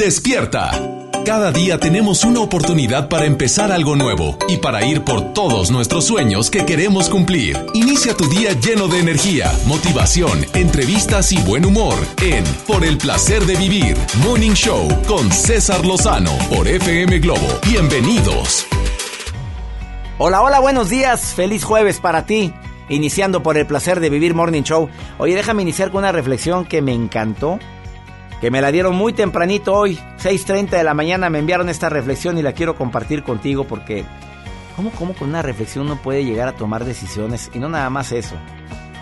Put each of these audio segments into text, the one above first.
Despierta. Cada día tenemos una oportunidad para empezar algo nuevo y para ir por todos nuestros sueños que queremos cumplir. Inicia tu día lleno de energía, motivación, entrevistas y buen humor en Por el placer de vivir, Morning Show con César Lozano por FM Globo. Bienvenidos. Hola, hola, buenos días. Feliz jueves para ti. Iniciando por el placer de vivir Morning Show. Oye, déjame iniciar con una reflexión que me encantó que me la dieron muy tempranito hoy, 6.30 de la mañana me enviaron esta reflexión y la quiero compartir contigo porque ¿cómo, ¿cómo con una reflexión uno puede llegar a tomar decisiones? Y no nada más eso,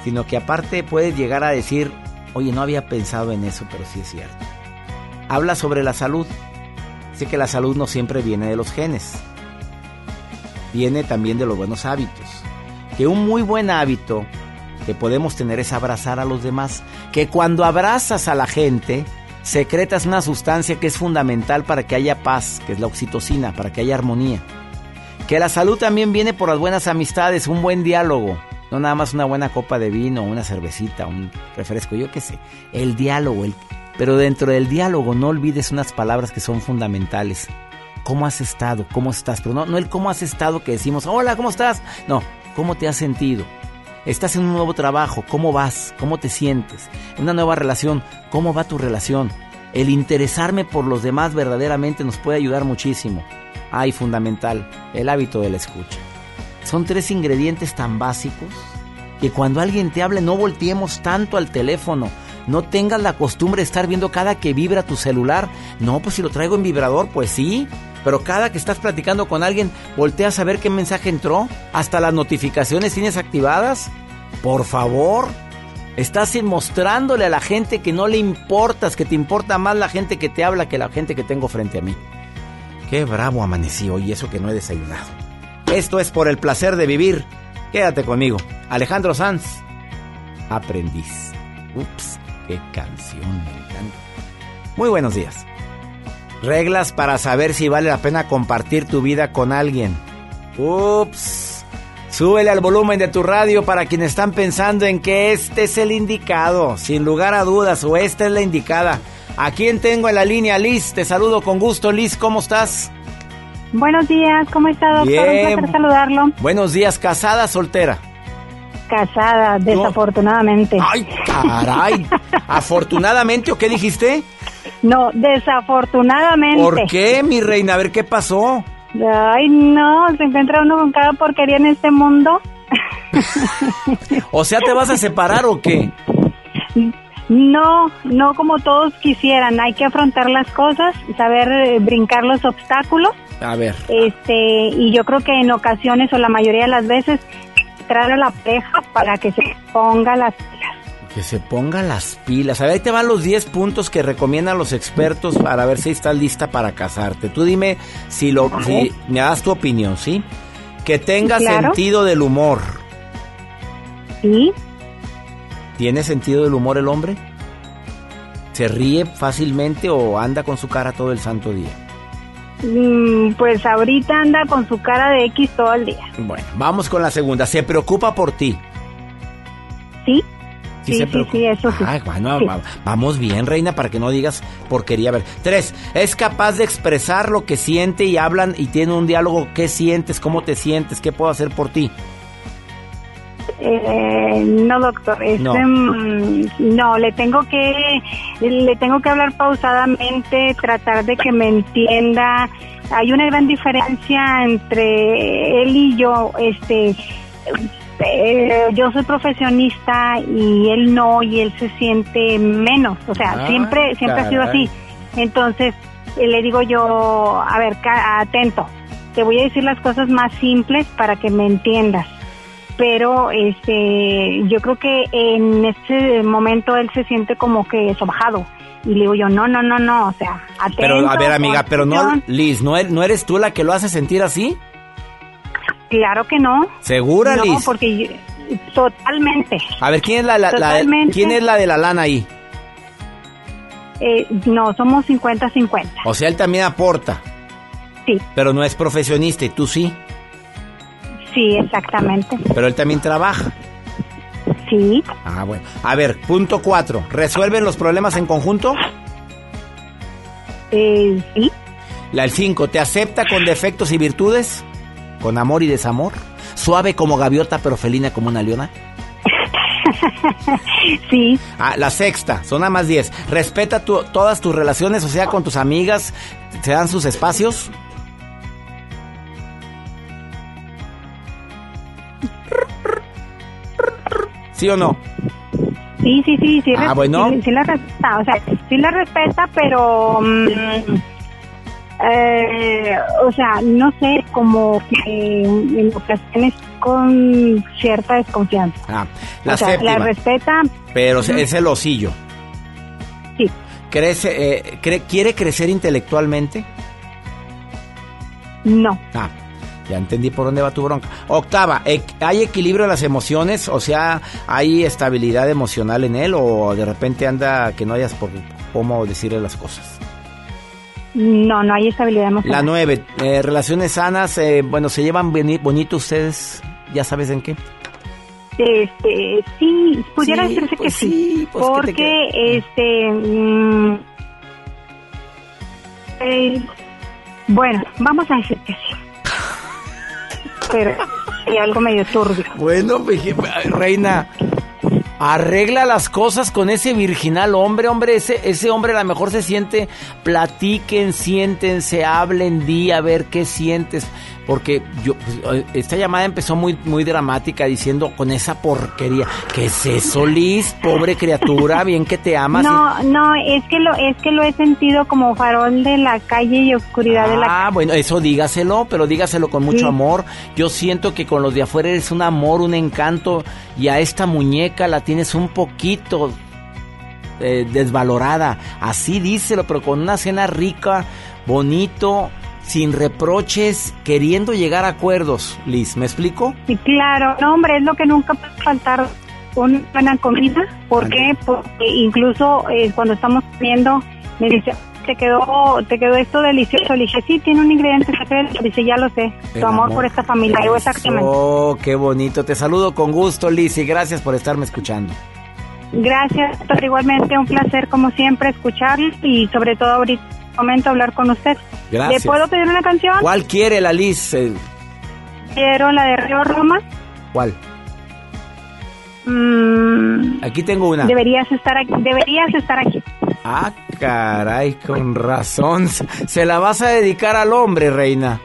sino que aparte puedes llegar a decir, oye, no había pensado en eso, pero sí es cierto. Habla sobre la salud. Sé que la salud no siempre viene de los genes, viene también de los buenos hábitos. Que un muy buen hábito que podemos tener es abrazar a los demás. Que cuando abrazas a la gente, secretas una sustancia que es fundamental para que haya paz, que es la oxitocina, para que haya armonía. Que la salud también viene por las buenas amistades, un buen diálogo, no nada más una buena copa de vino, una cervecita, un refresco, yo qué sé. El diálogo, el... pero dentro del diálogo no olvides unas palabras que son fundamentales. ¿Cómo has estado? ¿Cómo estás? Pero no, no el cómo has estado que decimos, hola, ¿cómo estás? No, ¿cómo te has sentido? Estás en un nuevo trabajo, ¿cómo vas? ¿Cómo te sientes? Una nueva relación, ¿cómo va tu relación? El interesarme por los demás verdaderamente nos puede ayudar muchísimo. Ay, fundamental, el hábito de la escucha. Son tres ingredientes tan básicos que cuando alguien te hable no volteemos tanto al teléfono. No tengas la costumbre de estar viendo cada que vibra tu celular. No, pues si lo traigo en vibrador, pues sí. Pero cada que estás platicando con alguien, volteas a ver qué mensaje entró. Hasta las notificaciones tienes activadas. Por favor. Estás mostrándole a la gente que no le importas, que te importa más la gente que te habla que la gente que tengo frente a mí. Qué bravo amanecí hoy, eso que no he desayunado. Esto es por el placer de vivir. Quédate conmigo. Alejandro Sanz, aprendiz. Ups, qué canción, me encanta. Muy buenos días. Reglas para saber si vale la pena compartir tu vida con alguien. Ups. Súbele al volumen de tu radio para quienes están pensando en que este es el indicado. Sin lugar a dudas, o esta es la indicada. ¿A quién tengo en la línea, Liz? Te saludo con gusto, Liz. ¿Cómo estás? Buenos días, ¿cómo está, doctor? Bien. Un placer saludarlo. Buenos días, ¿casada, soltera? Casada, desafortunadamente. ¡Ay, caray! ¿Afortunadamente o qué dijiste? No, desafortunadamente. ¿Por qué, mi reina? A ver, ¿qué pasó? Ay, no, se encuentra uno con cada porquería en este mundo. o sea, ¿te vas a separar o qué? No, no como todos quisieran. Hay que afrontar las cosas, saber eh, brincar los obstáculos. A ver. Este, y yo creo que en ocasiones o la mayoría de las veces traer a la pareja para que se ponga las pilas. Que se ponga las pilas. A ver, ahí te van los 10 puntos que recomiendan los expertos para ver si estás lista para casarte. Tú dime si lo si me das tu opinión, ¿sí? Que tenga Claro. sentido del humor. Sí, ¿Tiene sentido del humor el hombre? ¿Se ríe fácilmente o anda con su cara todo el santo día? Mm, pues ahorita anda con su cara de X todo el día. Bueno, vamos con la segunda. ¿Se preocupa por ti? ¿Sí? Sí, se sí, preocupa. sí, eso sí. Ay, bueno, Sí. vamos bien, reina, para que no digas porquería. A ver, tres, es capaz de expresar lo que siente y hablan y tiene un diálogo. ¿Qué sientes? ¿Cómo te sientes? ¿Qué puedo hacer por ti? Eh, no, doctor. Este, No. mm, no, le tengo que le tengo que hablar pausadamente, tratar de que me entienda. Hay una gran diferencia entre él y yo. Este, eh, yo soy profesionista y él no, y él se siente menos. O sea, Ah, siempre siempre ha sido así. Entonces eh, le digo yo, a ver, ca- atento. Te voy a decir las cosas más simples para que me entiendas pero este yo creo que en ese momento él se siente como que sobajado y le digo yo no no no no o sea atento Pero, a ver, amiga, pero no. Liz, ¿no, er- ¿no eres tú la que lo hace sentir así? Claro que no ¿Segura, no Liz? porque yo- totalmente A ver, ¿quién es la, la- la- Totalmente. ¿quién es la de la lana ahí? Eh, no somos 50-50 O sea, él también aporta, sí pero no es profesionista y tú sí. sí exactamente Pero él también trabaja. sí Ah, bueno. A ver, punto cuatro. ¿Resuelven los problemas en conjunto? Eh, sí. La el 5, ¿te acepta con defectos y virtudes? ¿Con amor y desamor? ¿Suave como gaviota pero felina como una leona? sí. Ah, la sexta, son nada más 10. ¿Respeta todas tus relaciones, o sea, con tus amigas? ¿Se dan sus espacios? ¿Sí o no? Sí, sí, sí, sí. Ah, bueno. Sí, la respeta, o sea, sí la respeta, pero... Mm, eh, o sea, no sé, como que en ocasiones con cierta desconfianza. Ah, la o sea, la respeta. Pero es el osillo. Sí. ¿Crece, eh, ¿Quiere crecer intelectualmente? No. Ah, ya entendí por dónde va tu bronca. Octava, ¿hay equilibrio en las emociones? O sea, ¿hay estabilidad emocional en él o de repente anda que no hayas por cómo decirle las cosas? No, no hay estabilidad emocional. La nueve, eh, relaciones sanas, eh, bueno, ¿se llevan bonito ustedes? ¿Ya sabes en qué? Este, sí, pudiera decirse que pues sí, pues, porque este, mm, eh, bueno, vamos a decir que sí pero hay algo medio turbio. Bueno, pues, reina, arregla las cosas con ese virginal hombre, hombre, ese, ese hombre a lo mejor se siente, platiquen, siéntense, hablen, di a ver qué sientes porque yo pues, esta llamada empezó muy muy dramática diciendo con esa porquería ¿qué es eso Liz? pobre criatura bien que te amas no no es que lo es que lo he sentido como farol de la calle y oscuridad de la ah bueno eso dígaselo pero dígaselo con mucho amor. Yo siento que con los de afuera eres un amor un encanto y a esta muñeca la tienes un poquito eh, desvalorada. Así díselo pero con una cena rica bonito sin reproches, queriendo llegar a acuerdos, Liz. ¿Me explico? Sí, claro. No, hombre, es lo que nunca puede faltar una buena comida. ¿Por qué? Porque incluso eh, cuando estamos comiendo, me dice, te quedó, te quedó esto delicioso. Le dije, sí, tiene un ingrediente secreto. Dice, ya lo sé. tu amor, por esta familia. Yo exactamente. Oh, qué bonito. Te saludo con gusto, Liz, y gracias por estarme escuchando. Gracias, igualmente un placer como siempre escuchar y sobre todo ahorita momento hablar con usted. Gracias. ¿Le puedo pedir una canción? ¿Cuál quiere la Liz? Quiero la de Río Roma. ¿Cuál? Mm, aquí tengo una. Deberías estar aquí. Deberías estar aquí. Ah, caray, con razón. Se la vas a dedicar al hombre, reina.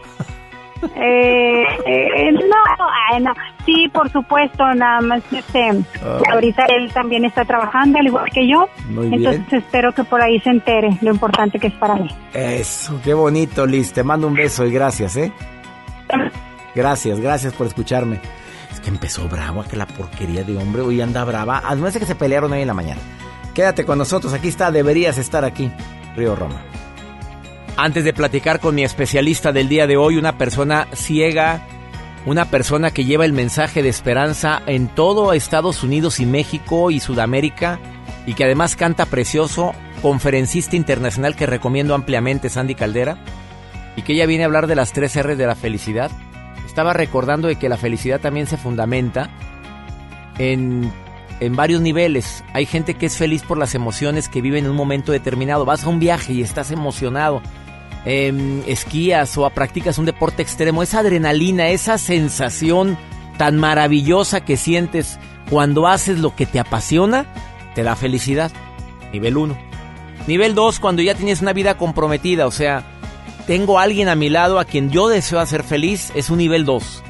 Eh, eh, no, no, sí, por supuesto, nada más este, ah. ahorita él también está trabajando al igual que yo, entonces espero que por ahí se entere lo importante que es para mí. Eso, qué bonito, Liz, te mando un beso y gracias, ¿eh? Gracias, gracias por escucharme. Es que empezó bravo, que la porquería de hombre hoy anda brava, además de que se pelearon hoy en la mañana. Quédate con nosotros, aquí está, deberías estar aquí, Río Roma. Antes de platicar con mi especialista del día de hoy, una persona ciega, una persona que lleva el mensaje de esperanza en todo Estados Unidos y México y Sudamérica y que además canta precioso, conferencista internacional que recomiendo ampliamente, Sandy Caldera, y que ella viene a hablar de las tres R de la felicidad. Estaba recordando de que la felicidad también se fundamenta en, en varios niveles. Hay gente que es feliz por las emociones que vive en un momento determinado. Vas a un viaje y estás emocionado eh, esquías o practicas un deporte extremo, esa adrenalina, esa sensación tan maravillosa que sientes cuando haces lo que te apasiona, te da felicidad. Nivel 1. Nivel 2, cuando ya tienes una vida comprometida, o sea, tengo a alguien a mi lado a quien yo deseo hacer feliz, es un nivel 2.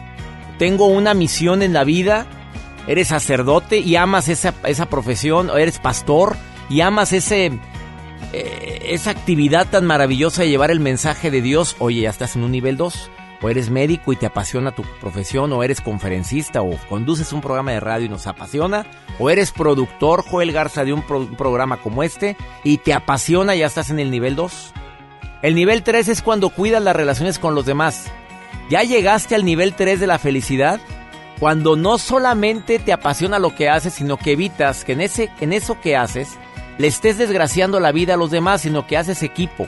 Tengo una misión en la vida, eres sacerdote y amas esa, esa profesión, o eres pastor y amas ese, eh, esa actividad tan maravillosa de llevar el mensaje de Dios, oye, ya estás en un nivel 2, o eres médico y te apasiona tu profesión, o eres conferencista, o conduces un programa de radio y nos apasiona, o eres productor, Joel Garza, de un, programa como este, y te apasiona, ya estás en el nivel 2. El nivel 3 es cuando cuidas las relaciones con los demás. Ya llegaste al nivel 3 de la felicidad, cuando no solamente te apasiona lo que haces, sino que evitas que en, ese, en eso que haces, le estés desgraciando la vida a los demás, sino que haces equipo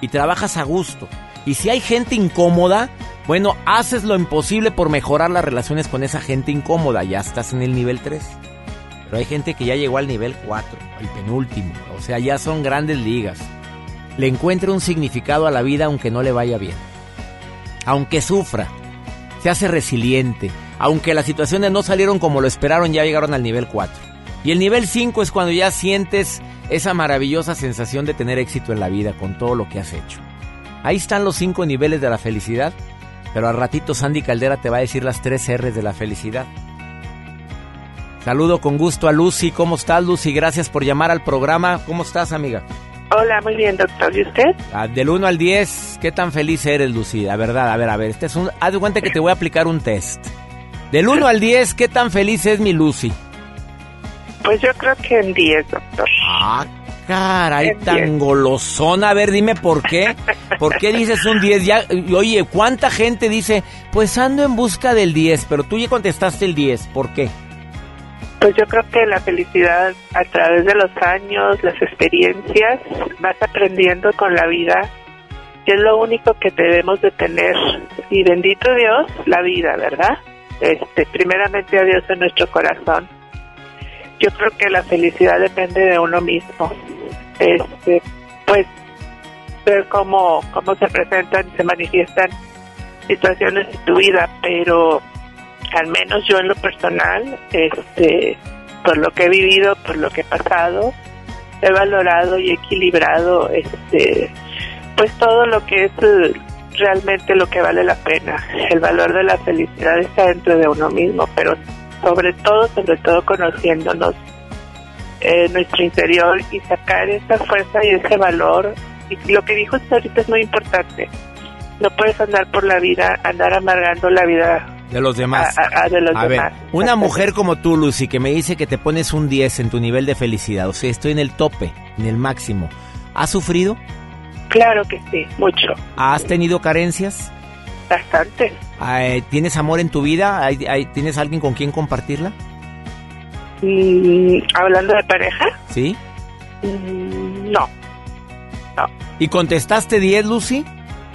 y trabajas a gusto. Y si hay gente incómoda, bueno, haces lo imposible por mejorar las relaciones con esa gente incómoda. Ya estás en el nivel 3. Pero hay gente que ya llegó al nivel 4, el penúltimo. O sea, ya son grandes ligas. le encuentre un significado a la vida aunque no le vaya bien. Aunque sufra, se hace resiliente. Aunque las situaciones no salieron como lo esperaron, ya llegaron al nivel 4. Y el nivel 5 es cuando ya sientes esa maravillosa sensación de tener éxito en la vida con todo lo que has hecho. Ahí están los cinco niveles de la felicidad, pero al ratito Sandy Caldera te va a decir las tres R's de la felicidad. Saludo con gusto a Lucy. ¿Cómo estás, Lucy? Gracias por llamar al programa. ¿Cómo estás, amiga? Hola, muy bien, doctor. ¿Y usted? Ah, del 1 al 10, ¿qué tan feliz eres, Lucy? La verdad, a ver, a ver. Este es un, haz de cuenta que te voy a aplicar un test. Del 1 al 10, ¿qué tan feliz es mi Lucy? Pues yo creo que en 10, doctor. Ah, caray, tan golosona. A ver, dime por qué. ¿Por qué dices un 10? Ya, oye, ¿cuánta gente dice, pues ando en busca del 10, pero tú ya contestaste el 10? ¿Por qué? Pues yo creo que la felicidad a través de los años, las experiencias, vas aprendiendo con la vida, que es lo único que debemos de tener. Y bendito Dios, la vida, ¿verdad? Este, primeramente a Dios en nuestro corazón. Yo creo que la felicidad depende de uno mismo. Este, pues ver cómo, cómo se presentan, se manifiestan situaciones en tu vida, pero al menos yo en lo personal, este, por lo que he vivido, por lo que he pasado, he valorado y equilibrado, este, pues todo lo que es realmente lo que vale la pena. El valor de la felicidad está dentro de uno mismo, pero sobre todo, sobre todo conociéndonos en nuestro interior y sacar esa fuerza y ese valor. Y lo que dijo usted ahorita es muy importante. No puedes andar por la vida, andar amargando la vida de los demás. A, de los Ver, una mujer como tú, Lucy, que me dice que te pones un 10 en tu nivel de felicidad, o sea, estoy en el tope, en el máximo. ¿Has sufrido? Claro que sí, mucho. ¿Has tenido carencias? Bastante. ¿Tienes amor en tu vida? ¿Tienes alguien con quien compartirla? Mm, ¿Hablando de pareja? Sí. Mm, no. No. ¿Y contestaste 10, Lucy?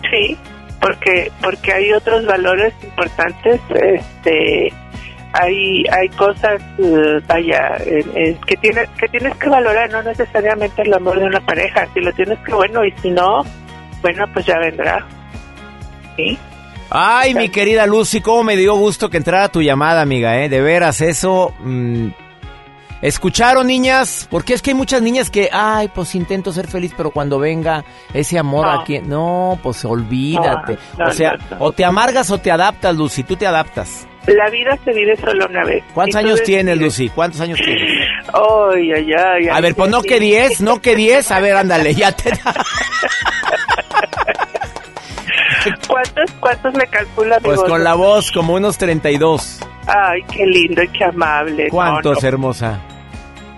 Sí porque porque hay otros valores importantes este hay hay cosas eh, vaya que tienes que tienes que valorar no necesariamente el amor de una pareja si lo tienes que bueno y si no bueno pues ya vendrá sí Ay, mi querida Lucy, cómo me dio gusto que entrara tu llamada, amiga, ¿eh? De veras, eso mm, ¿Escucharon, niñas? Porque es que hay muchas niñas que, ay, pues intento ser feliz, pero cuando venga ese amor aquí, no, pues olvídate. o sea, o te amargas o te adaptas, Lucy, tú te adaptas. La vida se vive solo una vez. ¿Cuántos años tienes, Lucy? ¿Cuántos años tienes? Ay, ay, ay. A ver, pues no que 10, no que 10. A ver, ándale, ya te... ¿Cuántos, ¿Cuántos me calcula mi Pues con la voz, como unos 32. Ay, qué lindo y qué amable. ¿Cuántos, hermosa?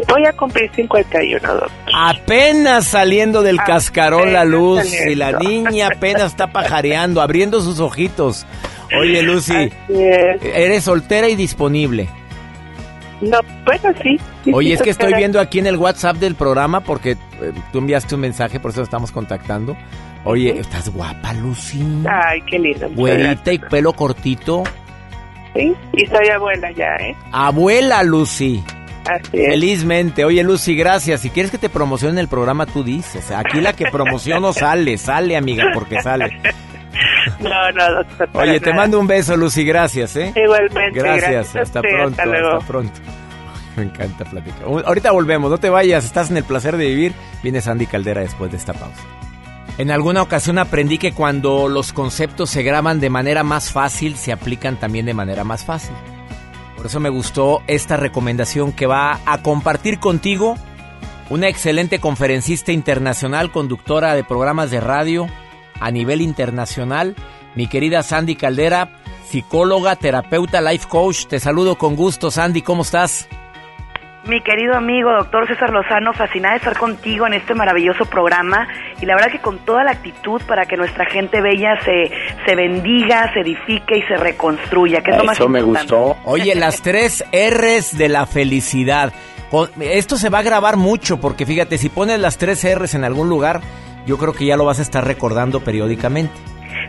Voy a cumplir 51, doctor. Apenas saliendo del cascarón la luz y la niña apenas está pajareando, abriendo sus ojitos. Oye, Lucy, ¿eres soltera y disponible? No, bueno, sí. Oye, es que estoy viendo aquí en el WhatsApp del programa porque eh, tú enviaste un mensaje, por eso estamos contactando. Oye, estás guapa, Lucy. Ay, qué lindo. Güerita y pelo cortito. Sí, y soy abuela ya, ¿eh? Abuela, Lucy. Así es. Felizmente. Oye, Lucy, gracias. Si quieres que te promocione el programa, tú dices. Aquí la que promociono sale, sale, amiga, porque sale. No, no, doctor. Oye, te mando un beso, Lucy, gracias, ¿eh? Igualmente. Gracias, hasta pronto, hasta, pronto. Me encanta platicar. Ahorita volvemos, no te vayas, estás en el placer de vivir. Viene Sandy Caldera después de esta pausa. En alguna ocasión aprendí que cuando los conceptos se graban de manera más fácil, se aplican también de manera más fácil. Por eso me gustó esta recomendación que va a compartir contigo una excelente conferencista internacional, conductora de programas de radio a nivel internacional, mi querida Sandy Caldera, psicóloga, terapeuta, life coach. Te saludo con gusto, Sandy, ¿cómo estás? Mi querido amigo, doctor César Lozano, fascinada de estar contigo en este maravilloso programa y la verdad que con toda la actitud para que nuestra gente bella se, se bendiga, se edifique y se reconstruya, que es lo más me gustó. Oye, las tres R's de la felicidad. Esto se va a grabar mucho porque fíjate, si pones las tres R's en algún lugar, yo creo que ya lo vas a estar recordando periódicamente.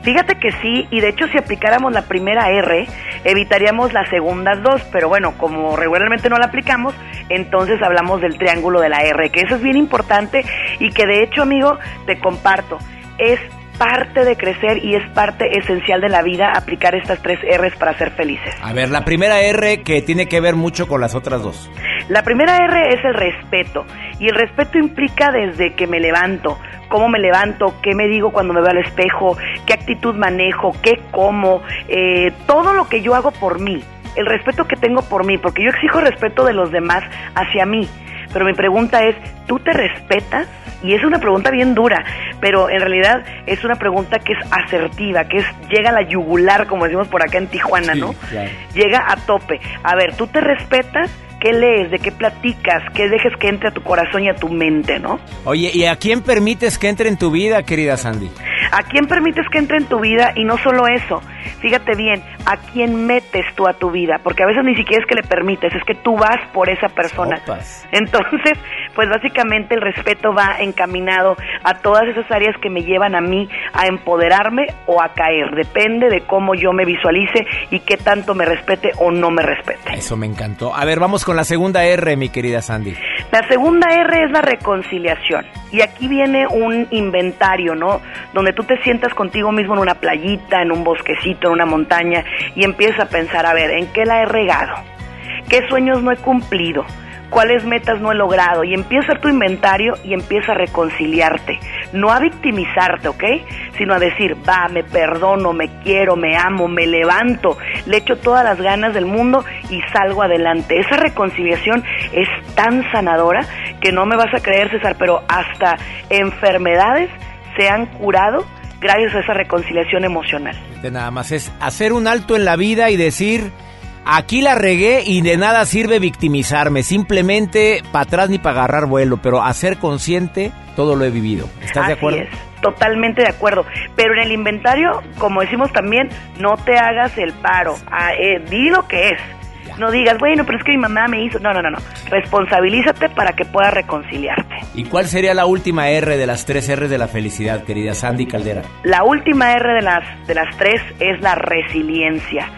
Fíjate que sí, y de hecho si aplicáramos la primera R, evitaríamos las segundas dos, pero bueno, como regularmente no la aplicamos, entonces hablamos del triángulo de la R, que eso es bien importante y que de hecho, amigo, te comparto, es parte de crecer y es parte esencial de la vida aplicar estas tres R's para ser felices. A ver, la primera R que tiene que ver mucho con las otras dos. La primera R es el respeto y el respeto implica desde que me levanto, cómo me levanto, qué me digo cuando me veo al espejo, qué actitud manejo, qué como, eh, todo lo que yo hago por mí, el respeto que tengo por mí, porque yo exijo respeto de los demás hacia mí. Pero mi pregunta es, ¿tú te respetas? Y es una pregunta bien dura, pero en realidad es una pregunta que es asertiva, que es llega a la yugular, como decimos por acá en Tijuana, ¿no? Llega a tope. A ver, ¿tú te respetas? qué lees, de qué platicas, qué dejes que entre a tu corazón y a tu mente, ¿no? Oye, ¿y a quién permites que entre en tu vida, querida Sandy? ¿A quién permites que entre en tu vida? Y no solo eso, fíjate bien, ¿a quién metes tú a tu vida? Porque a veces ni siquiera es que le permites, es que tú vas por esa persona. Entonces, pues básicamente el respeto va encaminado a todas esas áreas que me llevan a mí a empoderarme o a caer. Depende de cómo yo me visualice y qué tanto me respete o no me respete. Eso me encantó. A ver, vamos con la segunda R, mi querida Sandy. La segunda R es la reconciliación. Y aquí viene un inventario, ¿no? Donde tú te sientas contigo mismo en una playita, en un bosquecito, en una montaña y empiezas a pensar, a ver, ¿en qué la he regado? ¿Qué sueños no he cumplido? Cuáles metas no he logrado y empieza tu inventario y empieza a reconciliarte, no a victimizarte, ¿ok? Sino a decir, va, me perdono, me quiero, me amo, me levanto, le echo todas las ganas del mundo y salgo adelante. Esa reconciliación es tan sanadora que no me vas a creer, César, pero hasta enfermedades se han curado gracias a esa reconciliación emocional. De nada más es hacer un alto en la vida y decir Aquí la regué y de nada sirve victimizarme, simplemente para atrás ni para agarrar vuelo, pero a ser consciente todo lo he vivido. ¿Estás de acuerdo? Es, totalmente de acuerdo. Pero en el inventario, como decimos también, no te hagas el paro, ah, eh, di lo que es. No digas, bueno, pero es que mi mamá me hizo. No, no, no, no. Responsabilízate para que puedas reconciliarte. ¿Y cuál sería la última R de las tres R de la felicidad, querida Sandy Caldera? La última R de las, de las tres es la resiliencia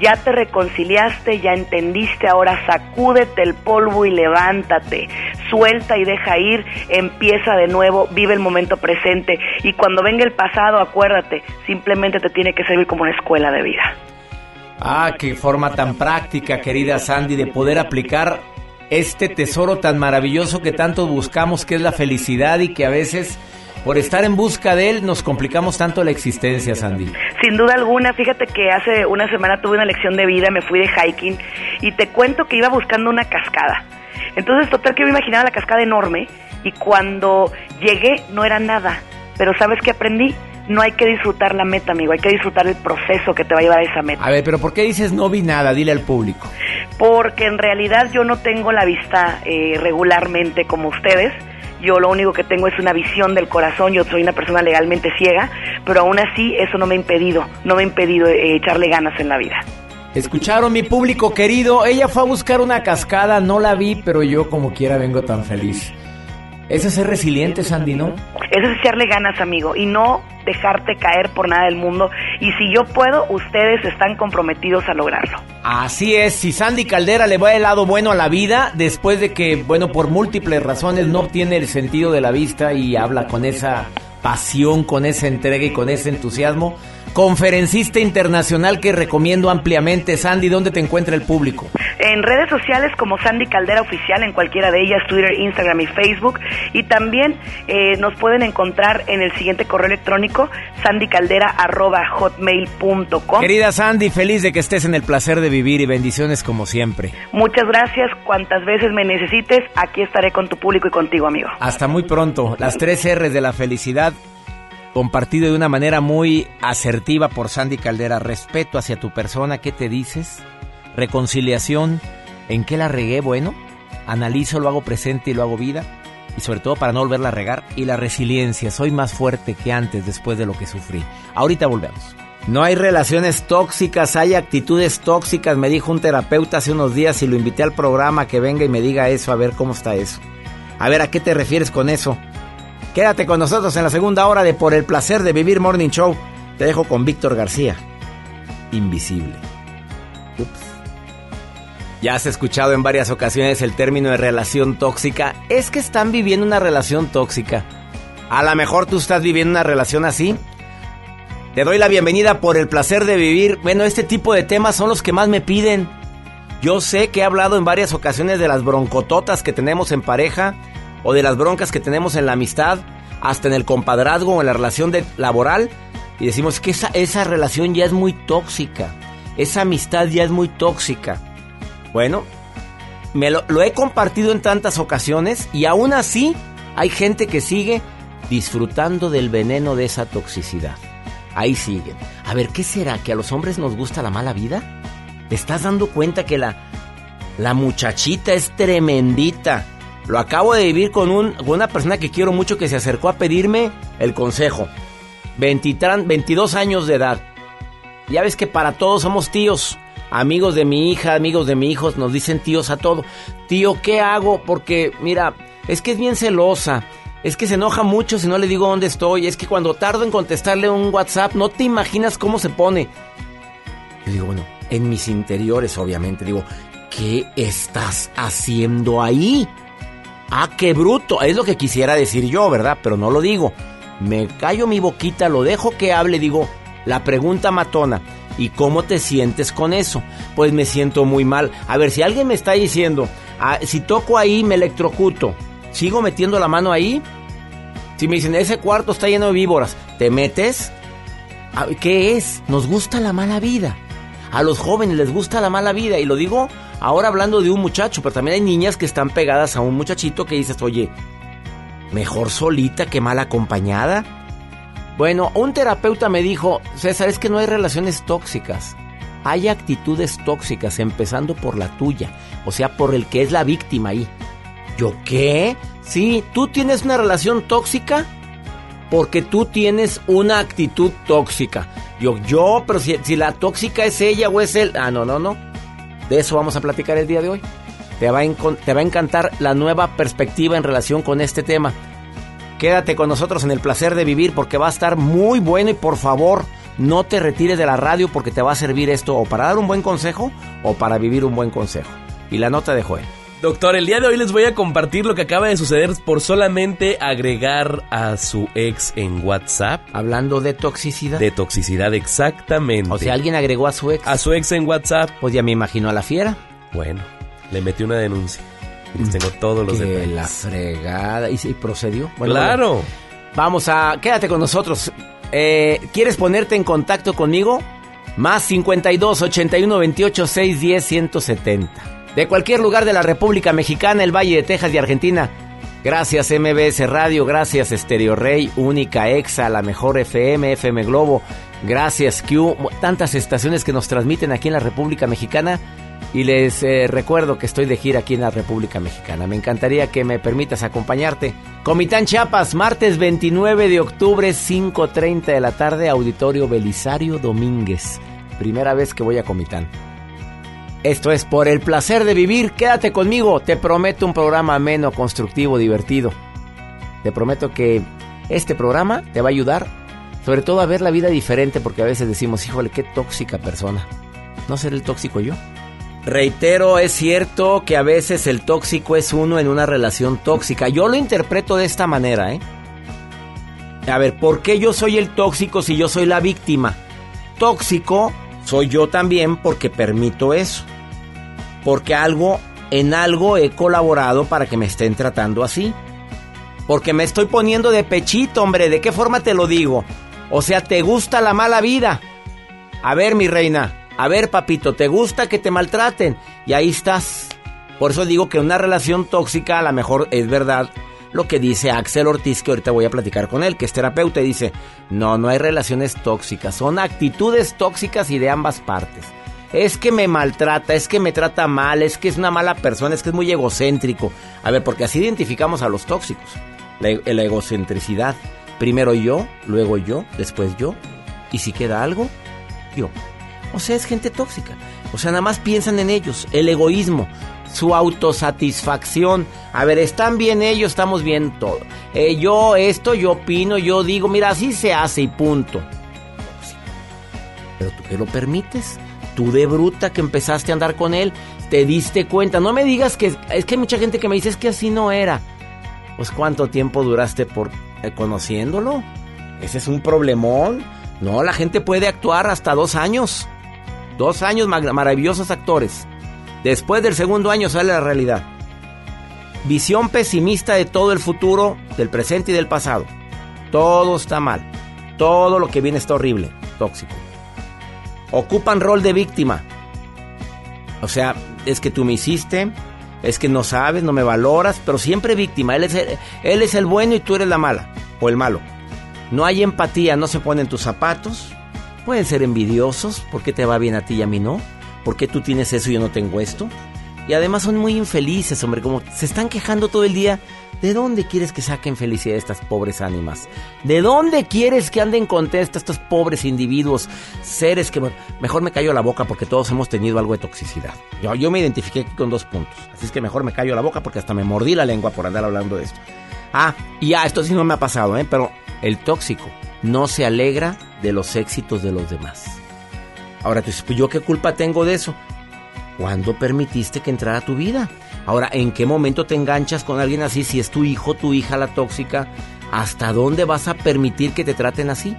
ya te reconciliaste, ya entendiste, ahora sacúdete el polvo y levántate, suelta y deja ir, empieza de nuevo, vive el momento presente y cuando venga el pasado, acuérdate, simplemente te tiene que servir como una escuela de vida. Ah, qué forma tan práctica, querida Sandy, de poder aplicar este tesoro tan maravilloso que tanto buscamos, que es la felicidad y que a veces por estar en busca de él nos complicamos tanto la existencia, Sandy. Sin duda alguna, fíjate que hace una semana tuve una lección de vida, me fui de hiking y te cuento que iba buscando una cascada. Entonces, total que me imaginaba la cascada enorme y cuando llegué no era nada. Pero ¿sabes qué aprendí? No hay que disfrutar la meta, amigo, hay que disfrutar el proceso que te va a llevar a esa meta. A ver, pero ¿por qué dices no vi nada? Dile al público. Porque en realidad yo no tengo la vista eh, regularmente como ustedes yo lo único que tengo es una visión del corazón, yo soy una persona legalmente ciega, pero aún así eso no me ha impedido, no me ha impedido eh, echarle ganas en la vida. Escucharon mi público querido, ella fue a buscar una cascada, no la vi, pero yo como quiera vengo tan feliz. Ese es ser resiliente, Sandy, ¿no? Eso es echarle ganas, amigo, y no dejarte caer por nada del mundo. Y si yo puedo, ustedes están comprometidos a lograrlo. Así es, si Sandy Caldera le va el lado bueno a la vida, después de que, bueno, por múltiples razones no obtiene el sentido de la vista y habla con esa pasión, con esa entrega y con ese entusiasmo, conferencista internacional que recomiendo ampliamente. Sandy, ¿dónde te encuentra el público? En redes sociales como Sandy Caldera Oficial, en cualquiera de ellas, Twitter, Instagram y Facebook. Y también eh, nos pueden encontrar en el siguiente correo electrónico, sandycaldera.hotmail.com. Querida Sandy, feliz de que estés en el placer de vivir y bendiciones como siempre. Muchas gracias. Cuantas veces me necesites, aquí estaré con tu público y contigo, amigo. Hasta muy pronto. Las tres R's de la felicidad compartido de una manera muy asertiva por Sandy Caldera. Respeto hacia tu persona, ¿qué te dices? Reconciliación, ¿en qué la regué? Bueno, analizo, lo hago presente y lo hago vida. Y sobre todo para no volverla a regar. Y la resiliencia, soy más fuerte que antes después de lo que sufrí. Ahorita volvemos. No hay relaciones tóxicas, hay actitudes tóxicas, me dijo un terapeuta hace unos días y lo invité al programa que venga y me diga eso, a ver cómo está eso. A ver, ¿a qué te refieres con eso? Quédate con nosotros en la segunda hora de Por el placer de vivir Morning Show. Te dejo con Víctor García. Invisible. Ups. Ya has escuchado en varias ocasiones el término de relación tóxica. Es que están viviendo una relación tóxica. A lo mejor tú estás viviendo una relación así. Te doy la bienvenida por el placer de vivir. Bueno, este tipo de temas son los que más me piden. Yo sé que he hablado en varias ocasiones de las broncototas que tenemos en pareja o de las broncas que tenemos en la amistad, hasta en el compadrazgo o en la relación laboral. Y decimos que esa, esa relación ya es muy tóxica. Esa amistad ya es muy tóxica. Bueno, me lo, lo he compartido en tantas ocasiones y aún así hay gente que sigue disfrutando del veneno de esa toxicidad. Ahí siguen. A ver, ¿qué será? ¿Que a los hombres nos gusta la mala vida? ¿Te estás dando cuenta que la, la muchachita es tremendita? Lo acabo de vivir con, un, con una persona que quiero mucho que se acercó a pedirme el consejo. 22 años de edad. Ya ves que para todos somos tíos. Amigos de mi hija, amigos de mi hijo, nos dicen tíos a todo. Tío, ¿qué hago? Porque, mira, es que es bien celosa. Es que se enoja mucho si no le digo dónde estoy. Es que cuando tardo en contestarle un WhatsApp, no te imaginas cómo se pone. Yo digo, bueno, en mis interiores, obviamente, digo, ¿qué estás haciendo ahí? Ah, qué bruto. Es lo que quisiera decir yo, ¿verdad? Pero no lo digo. Me callo mi boquita, lo dejo que hable, digo, la pregunta matona. ¿Y cómo te sientes con eso? Pues me siento muy mal. A ver, si alguien me está diciendo, ah, si toco ahí me electrocuto, ¿sigo metiendo la mano ahí? Si me dicen, ese cuarto está lleno de víboras, ¿te metes? Ah, ¿Qué es? Nos gusta la mala vida. A los jóvenes les gusta la mala vida. Y lo digo ahora hablando de un muchacho, pero también hay niñas que están pegadas a un muchachito que dices, oye, mejor solita que mal acompañada. Bueno, un terapeuta me dijo, César, es que no hay relaciones tóxicas. Hay actitudes tóxicas, empezando por la tuya, o sea, por el que es la víctima ahí. ¿Yo qué? Sí, tú tienes una relación tóxica porque tú tienes una actitud tóxica. Yo, yo, pero si, si, la tóxica es ella o es él. Ah, no, no, no. De eso vamos a platicar el día de hoy. Te va, a, te va a encantar la nueva perspectiva en relación con este tema. Quédate con nosotros en el placer de vivir porque va a estar muy bueno y por favor no te retires de la radio porque te va a servir esto o para dar un buen consejo o para vivir un buen consejo. Y la nota de Joel. Doctor, el día de hoy les voy a compartir lo que acaba de suceder por solamente agregar a su ex en WhatsApp. Hablando de toxicidad. De toxicidad, exactamente. O sea, alguien agregó a su ex. A su ex en WhatsApp. Pues ya me imagino a la fiera. Bueno, le metió una denuncia. Les tengo todos los que detalles. la fregada. ¿Y, y procedió? Bueno, claro. Bueno, vamos a... Quédate con nosotros. Eh, ¿Quieres ponerte en contacto conmigo? Más 52 81 28 610 170 de cualquier lugar de la República Mexicana, el Valle de Texas y Argentina. Gracias MBS Radio, gracias Stereo Rey, Única Exa, la mejor FM, FM Globo, gracias Q, tantas estaciones que nos transmiten aquí en la República Mexicana. Y les eh, recuerdo que estoy de gira aquí en la República Mexicana. Me encantaría que me permitas acompañarte. Comitán Chiapas, martes 29 de octubre, 5.30 de la tarde, Auditorio Belisario Domínguez. Primera vez que voy a Comitán. Esto es por el placer de vivir. Quédate conmigo. Te prometo un programa ameno, constructivo, divertido. Te prometo que este programa te va a ayudar, sobre todo a ver la vida diferente, porque a veces decimos, híjole, qué tóxica persona. ¿No seré el tóxico yo? Reitero, es cierto que a veces el tóxico es uno en una relación tóxica. Yo lo interpreto de esta manera, ¿eh? A ver, ¿por qué yo soy el tóxico si yo soy la víctima? Tóxico soy yo también porque permito eso. Porque algo, en algo he colaborado para que me estén tratando así. Porque me estoy poniendo de pechito, hombre. ¿De qué forma te lo digo? O sea, ¿te gusta la mala vida? A ver, mi reina. A ver, papito, ¿te gusta que te maltraten? Y ahí estás. Por eso digo que una relación tóxica a lo mejor es verdad lo que dice Axel Ortiz, que ahorita voy a platicar con él, que es terapeuta, y dice, no, no hay relaciones tóxicas, son actitudes tóxicas y de ambas partes. Es que me maltrata, es que me trata mal, es que es una mala persona, es que es muy egocéntrico. A ver, porque así identificamos a los tóxicos. La, la egocentricidad. Primero yo, luego yo, después yo. Y si queda algo, yo. O sea, es gente tóxica. O sea, nada más piensan en ellos. El egoísmo su autosatisfacción. A ver, están bien ellos, estamos bien todo. Eh, yo esto, yo opino, yo digo, mira, así se hace y punto. Pero tú que lo permites. Tú de bruta que empezaste a andar con él, te diste cuenta. No me digas que es que hay mucha gente que me dice es que así no era. Pues cuánto tiempo duraste por eh, conociéndolo. Ese es un problemón. No, la gente puede actuar hasta dos años. Dos años maravillosos actores. Después del segundo año sale la realidad. Visión pesimista de todo el futuro, del presente y del pasado. Todo está mal. Todo lo que viene está horrible, tóxico. Ocupan rol de víctima. O sea, es que tú me hiciste, es que no sabes, no me valoras, pero siempre víctima. Él es el, él es el bueno y tú eres la mala o el malo. No hay empatía, no se ponen tus zapatos. Pueden ser envidiosos, ¿por qué te va bien a ti y a mí no? ¿Por qué tú tienes eso y yo no tengo esto? Y además son muy infelices, hombre, como se están quejando todo el día. ¿De dónde quieres que saquen felicidad estas pobres ánimas? ¿De dónde quieres que anden contentos estos pobres individuos, seres que mejor me callo la boca porque todos hemos tenido algo de toxicidad? Yo, yo me identifiqué con dos puntos, así es que mejor me callo la boca porque hasta me mordí la lengua por andar hablando de esto. Ah, y ya, esto sí no me ha pasado, ¿eh? Pero el tóxico no se alegra de los éxitos de los demás. Ahora pues yo qué culpa tengo de eso. ¿Cuándo permitiste que entrara a tu vida? Ahora, ¿en qué momento te enganchas con alguien así? Si es tu hijo, tu hija la tóxica, ¿hasta dónde vas a permitir que te traten así?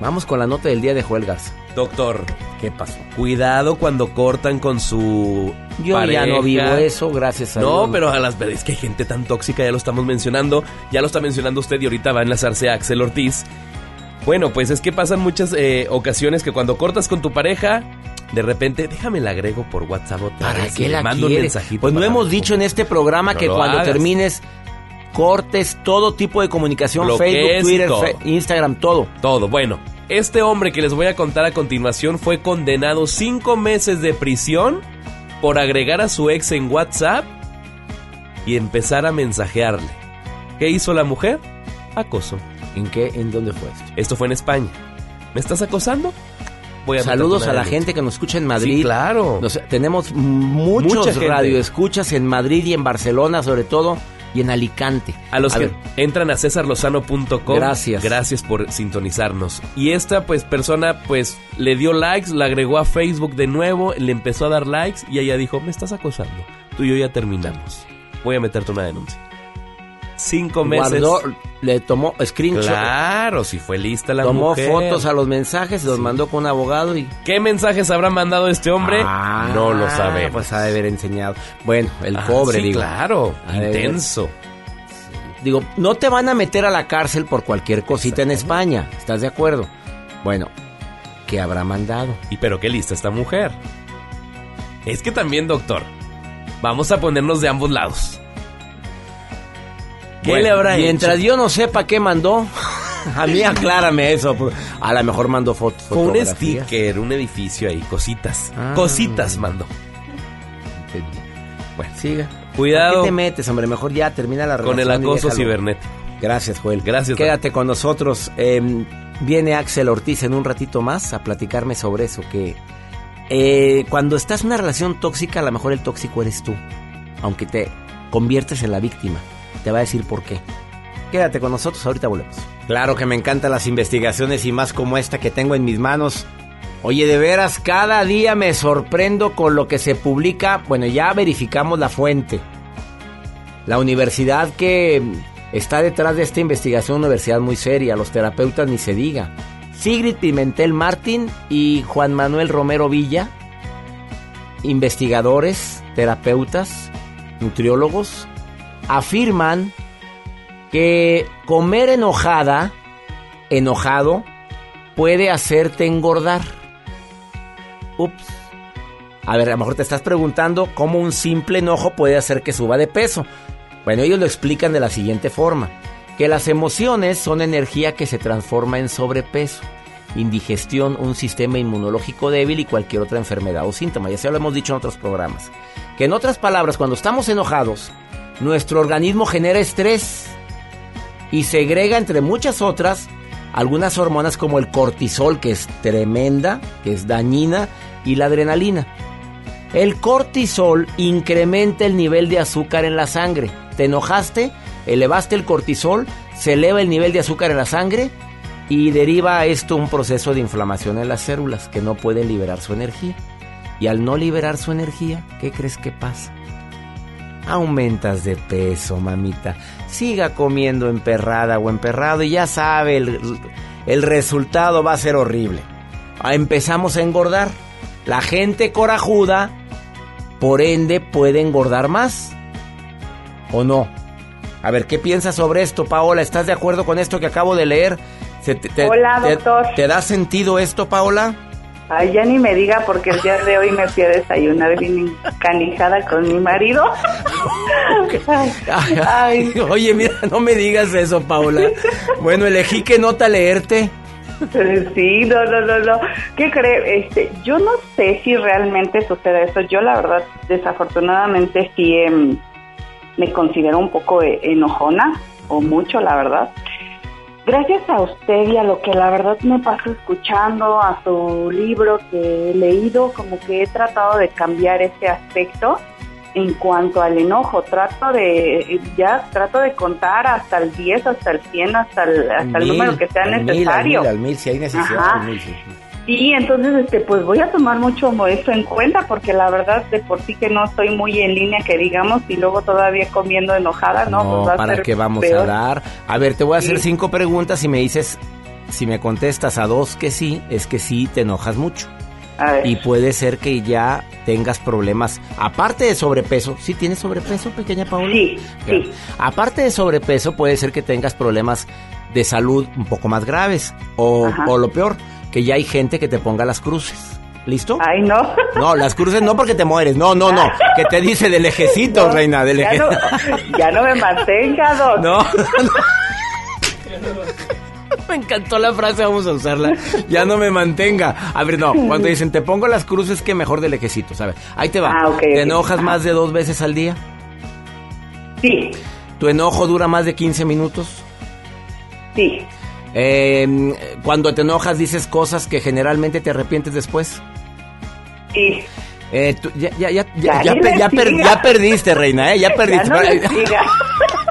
Vamos con la nota del día de Joel Garza. Doctor, ¿qué pasó? Cuidado cuando cortan con su. Yo ya no vivo eso, gracias a Dios. No, pero a las veces que hay gente tan tóxica, ya lo estamos mencionando. Ya lo está mencionando usted y ahorita va a enlazarse a Axel Ortiz. Bueno, pues es que pasan muchas eh, ocasiones que cuando cortas con tu pareja, de repente, déjame la agrego por WhatsApp otra ¿Para qué la mando un mensajito. Pues no hemos dicho en este programa que cuando termines cortes todo tipo de comunicación, Facebook, Twitter, Instagram, todo. Todo, bueno. Este hombre que les voy a contar a continuación fue condenado cinco meses de prisión por agregar a su ex en WhatsApp y empezar a mensajearle. ¿Qué hizo la mujer? Acoso. ¿En qué? ¿En dónde fue esto? Esto fue en España. ¿Me estás acosando? Saludos a la gente que nos escucha en Madrid. claro. tenemos muchos radioescuchas en Madrid y en Barcelona, sobre todo, y en Alicante. A los que entran a cesarlozano.com. Gracias. Gracias por sintonizarnos. Y esta pues persona pues le dio likes, la agregó a Facebook de nuevo, le empezó a dar likes y ella dijo, me estás acosando. Tú y yo ya terminamos. Voy a meterte una denuncia cinco meses. le tomó screenshot. Claro, si fue lista la tomó fotos a los mensajes, los mandó con un abogado y... ¿Qué mensajes habrá mandado este hombre? Ah, no lo sabe. Pues ha de haber enseñado. Bueno, el ah, pobre, digo. claro, intenso. Digo, no te van a meter a la cárcel por cualquier cosita en España, ¿estás de acuerdo? Bueno, ¿qué habrá mandado? ¿Y pero qué lista esta mujer? Es que también, doctor, vamos a ponernos de ambos lados. ¿Qué le habrá Mientras yo no sepa qué mandó, a mí aclárame eso. Pues, a lo mejor mandó fotos. Fue un sticker, un edificio ahí, cositas. Ah. cositas mandó. Bueno, siga. Cuidado. ¿Qué te metes, hombre? Mejor ya termina la relación. Con el acoso cibernético. Gracias, Joel. Gracias. Quédate con nosotros. Em, viene Axel Ortiz en un ratito más a platicarme sobre eso. Que eh, cuando estás en una relación tóxica, a lo mejor el tóxico eres tú. Aunque te conviertes en la víctima. Te va a decir por qué. Quédate con nosotros, ahorita volvemos. Claro que me encantan las investigaciones y más como esta que tengo en mis manos. Oye, de veras, cada día me sorprendo con lo que se publica. Bueno, ya verificamos la fuente. La universidad que está detrás de esta investigación, una universidad muy seria, los terapeutas ni se diga. Sigrid Pimentel Martín y Juan Manuel Romero Villa, investigadores, terapeutas, nutriólogos, afirman que comer enojada, enojado, puede hacerte engordar. Ups. A ver, a lo mejor te estás preguntando cómo un simple enojo puede hacer que suba de peso. Bueno, ellos lo explican de la siguiente forma. Que las emociones son energía que se transforma en sobrepeso, indigestión, un sistema inmunológico débil y cualquier otra enfermedad o síntoma. Ya se lo hemos dicho en otros programas. Que en otras palabras, cuando estamos enojados, nuestro organismo genera estrés y segrega, entre muchas otras, algunas hormonas como el cortisol, que es tremenda, que es dañina, y la adrenalina. El cortisol incrementa el nivel de azúcar en la sangre. ¿Te enojaste? Elevaste el cortisol, se eleva el nivel de azúcar en la sangre Y deriva esto un proceso de inflamación en las células que no pueden liberar su energía. Y al no liberar su energía, ¿qué crees que pasa? Aumentas de peso, mamita. Siga comiendo emperrada o emperrado y ya sabe, el, el resultado va a ser horrible. Empezamos a engordar. La gente corajuda, por ende, puede engordar más. ¿O no? A ver, ¿qué piensas sobre esto, Paola? ¿Estás de acuerdo con esto que acabo de leer? Hola, doctor. ¿Te da sentido esto, Paola? Ay, ya ni me diga porque el día de hoy me fui a desayunar bien canijada con mi marido. Ay, Oye, mira, no me digas eso, Paola. Bueno, elegí qué nota leerte. Sí, no, no, no, no. ¿Qué cree? Este, yo no sé si realmente sucede eso. Yo la verdad, desafortunadamente sí em, me considero un poco eh, enojona o mucho, la verdad. Gracias a usted y a lo que la verdad me paso escuchando, a su libro que he leído, como que he tratado de cambiar ese aspecto en cuanto al enojo. Trato de, ya trato de contar hasta el 10, hasta el 100, hasta el, hasta el número que sea necesario. al mil, si hay necesidad. Sí, entonces este pues voy a tomar mucho eso en cuenta porque la verdad de por sí que no estoy muy en línea que digamos y luego todavía comiendo enojada, ¿no? no pues ¿para qué vamos a dar? A ver, te voy a hacer cinco preguntas y me dices, si me contestas a dos que sí, es que sí te enojas mucho. Y puede ser que ya tengas problemas. Aparte de sobrepeso, ¿sí tienes sobrepeso, pequeña Paula? Sí, sí. Aparte de sobrepeso, puede ser que tengas problemas de salud un poco más graves. O, o lo peor, que ya hay gente que te ponga las cruces. ¿Listo? Ay, no. No, las cruces no porque te mueres. No, no, no. Que te dice del ejecito, reina, del ejecito. Ya, no, me mantenga, dos. No, Me encantó la frase, vamos a usarla. Ya no me mantenga. A ver, no, cuando dicen te pongo las cruces, que mejor del ejecito, ¿sabes? Ahí te va. Ah, ¿Te enojas más de dos veces al día? Sí. ¿Tu enojo dura más de 15 minutos? Sí. Eh, cuando te enojas dices cosas que generalmente te arrepientes después. Sí. Eh, ya, ya, ya, ya, ya, perdiste, reina, ¿eh? Ya perdiste.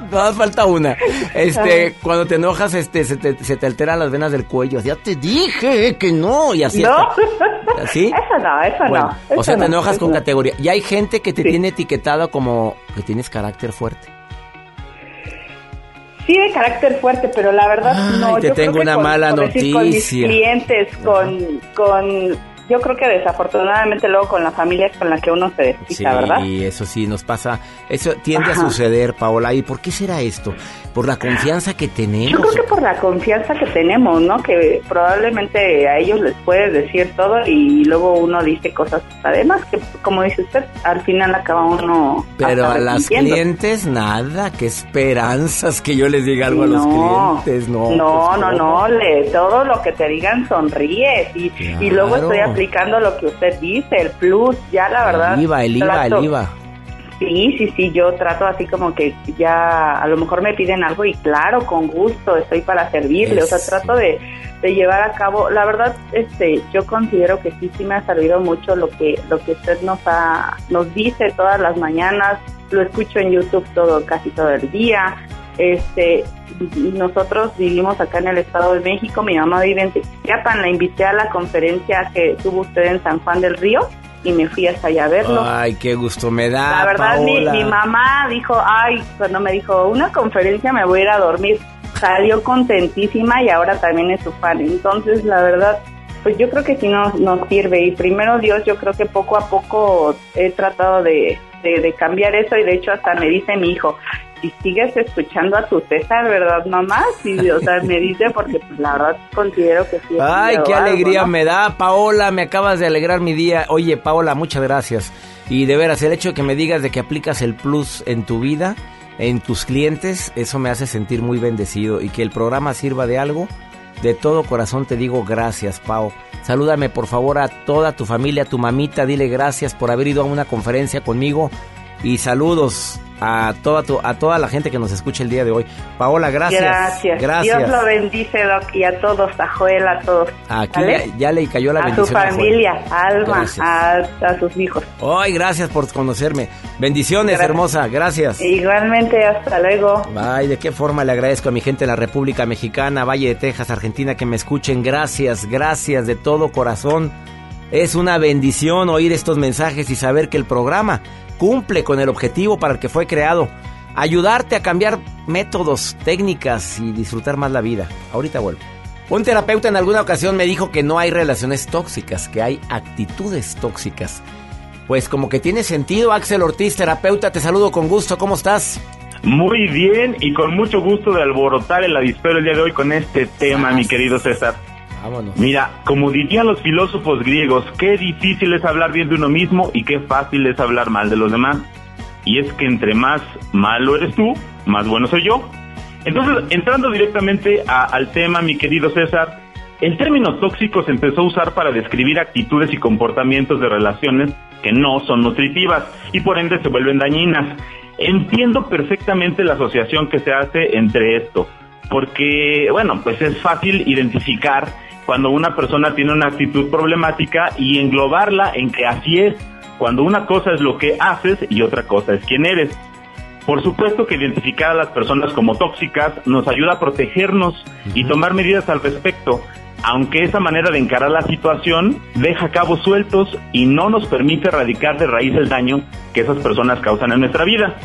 no falta una. Este, cuando te enojas, este, se te, se te alteran las venas del cuello. Ya te dije que no. Y así. ¿No? ¿Sí? Eso no, eso no. o sea, te enojas con categoría. Y hay gente que te tiene etiquetado como que tienes carácter fuerte sí de carácter fuerte, pero la verdad no. Te tengo una mala noticia. con mis clientes, con, con yo creo que desafortunadamente luego con la familia con la que uno se despista, ¿verdad? Sí, eso sí nos pasa, eso tiende a suceder, Paola. ¿Y por qué será esto? ¿Por la confianza que tenemos? Yo creo que por la confianza que tenemos, ¿no? Que probablemente a ellos les puedes decir todo y luego uno dice cosas además que, como dice usted, al final acaba uno... Pero a las clientes nada, qué esperanzas que yo les diga algo a los clientes, no. No, pues, no, no, le, todo lo que te digan sonríes y, y luego estoy aplicando lo que usted dice, el plus, ya la verdad. El IVA, el IVA, el IVA. Sí, sí, sí, yo trato así como que ya a lo mejor me piden algo y claro, con gusto, estoy para servirle, o sea, trato de, de, llevar a cabo, la verdad, este, yo considero que sí, sí me ha servido mucho lo que, lo que usted nos ha, nos dice todas las mañanas, lo escucho en YouTube todo, casi todo el día, este, nosotros vivimos acá en el Estado de México, mi mamá vive en Tequiapan, la invité a la conferencia que tuvo usted en San Juan del Río y me fui hasta allá a verlo. Ay, qué gusto me da. La verdad, mi, mi, mamá dijo, ay, cuando me dijo una conferencia me voy a ir a dormir, salió contentísima y ahora también es su fan. Entonces, la verdad, pues yo creo que sí nos, nos sirve. Y primero Dios, yo creo que poco a poco he tratado de, de cambiar eso y de hecho hasta me dice mi hijo, si sigues escuchando a tu César, ¿verdad, mamá? Sí, o sea, me dice porque pues, la verdad considero que sí. Ay, qué alegría me da, Paola, me acabas de alegrar mi día. Oye, Paola, muchas gracias. Y de veras, el hecho de que me digas de que aplicas el plus en tu vida, en tus clientes, eso me hace sentir muy bendecido y que el programa sirva de algo. De todo corazón te digo gracias, Pao. Salúdame por favor a toda tu familia, a tu mamita, dile gracias por haber ido a una conferencia conmigo y saludos a toda tu, a toda la gente que nos escucha el día de hoy. Paola, gracias. Gracias. Gracias. Dios lo bendice, Doc, y a todos, a Joel, a todos. Aquí ya, ya le cayó la a su bendición. Familia, a Alma, a, a sus hijos. Ay, gracias por conocerme. Bendiciones, Gracias. hermosa. Gracias. Igualmente, hasta luego. Ay, de qué forma le agradezco a mi gente en la República Mexicana, Valle de Texas, Argentina, que me escuchen. Gracias, gracias de todo corazón. Es una bendición oír estos mensajes y saber que el programa cumple con el objetivo para el que fue creado. Ayudarte a cambiar métodos, técnicas y disfrutar más la vida. Ahorita vuelvo. Un terapeuta en alguna ocasión me dijo que no hay relaciones tóxicas, que hay actitudes tóxicas. Pues como que tiene sentido, Axel Ortiz, terapeuta, te saludo con gusto, ¿cómo estás? Muy bien y con mucho gusto de alborotar el avispero el día de hoy con este tema, mi querido César. Vámonos. Mira, como dirían los filósofos griegos, qué difícil es hablar bien de uno mismo y qué fácil es hablar mal de los demás. Y es que entre más malo eres tú, más bueno soy yo. Entonces, entrando directamente a- al tema, mi querido César, el término tóxico se empezó a usar para describir actitudes y comportamientos de relaciones que no son nutritivas y por ende se vuelven dañinas. Entiendo perfectamente la asociación que se hace entre esto, porque, bueno, pues es fácil identificar cuando una persona tiene una actitud problemática y englobarla en que así es, cuando una cosa es lo que haces y otra cosa es quién eres. Por supuesto que identificar a las personas como tóxicas nos ayuda a protegernos y tomar medidas al respecto, aunque esa manera de encarar la situación deja cabos sueltos y no nos permite erradicar de raíz el daño que esas personas causan en nuestra vida.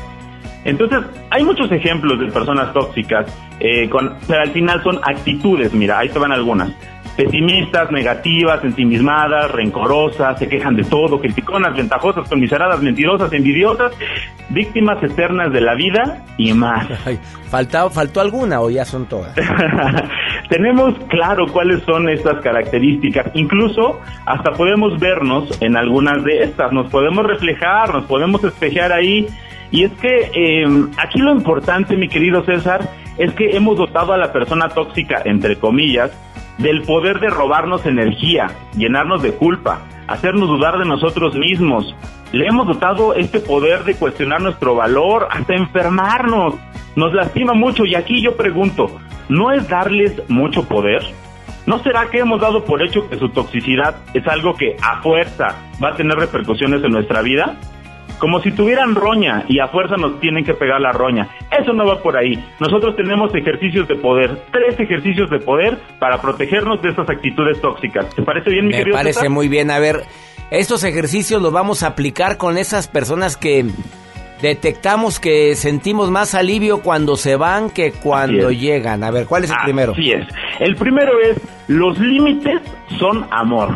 Entonces, hay muchos ejemplos de personas tóxicas, eh, con- pero al final son actitudes, mira, ahí te van algunas. Pesimistas, negativas, ensimismadas, rencorosas, se quejan de todo, criticonas, ventajosas, conmiseradas, mentirosas, envidiosas, víctimas eternas de la vida y más. ¿faltó, ¿Faltó alguna o ya son todas? Tenemos claro cuáles son estas características. Incluso hasta podemos vernos en algunas de estas. Nos podemos reflejar, nos podemos espejear ahí. Y es que eh, aquí lo importante, mi querido César, es que hemos dotado a la persona tóxica, entre comillas, del poder de robarnos energía, llenarnos de culpa, hacernos dudar de nosotros mismos. Le hemos dotado este poder de cuestionar nuestro valor, hasta enfermarnos. Nos lastima mucho y aquí yo pregunto, ¿no es darles mucho poder? ¿No será que hemos dado por hecho que su toxicidad es algo que a fuerza va a tener repercusiones en nuestra vida? Como si tuvieran roña y a fuerza nos tienen que pegar la roña. Eso no va por ahí. Nosotros tenemos ejercicios de poder, tres ejercicios de poder para protegernos de estas actitudes tóxicas. ¿Te parece bien, mi Me querido parece César? muy bien. A ver, estos ejercicios los vamos a aplicar con esas personas que detectamos que sentimos más alivio cuando se van que cuando llegan. A ver, ¿cuál es el primero? Así es. El primero es, los límites son amor.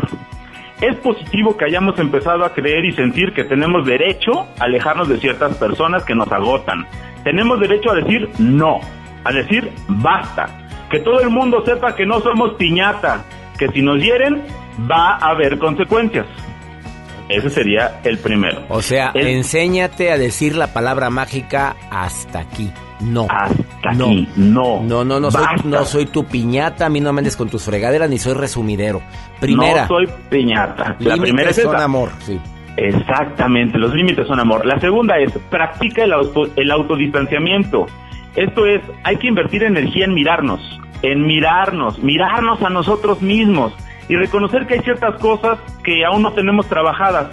Es positivo que hayamos empezado a creer y sentir que tenemos derecho a alejarnos de ciertas personas que nos agotan. Tenemos derecho a decir no, a decir basta. Que todo el mundo sepa que no somos piñata, que si nos hieren va a haber consecuencias. Ese sería el primero. O sea, El- enséñate a decir la palabra mágica hasta aquí. No. Hasta no. aquí, no. No, no, no soy, no soy tu piñata, a mí no me andes con tus fregaderas, ni soy resumidero. Primera, No soy piñata. La primera es son esa. amor, sí. Exactamente, los límites son amor. La segunda es, practica el, auto, el autodistanciamiento. Esto es, hay que invertir energía en mirarnos, en mirarnos, mirarnos a nosotros mismos y reconocer que hay ciertas cosas que aún no tenemos trabajadas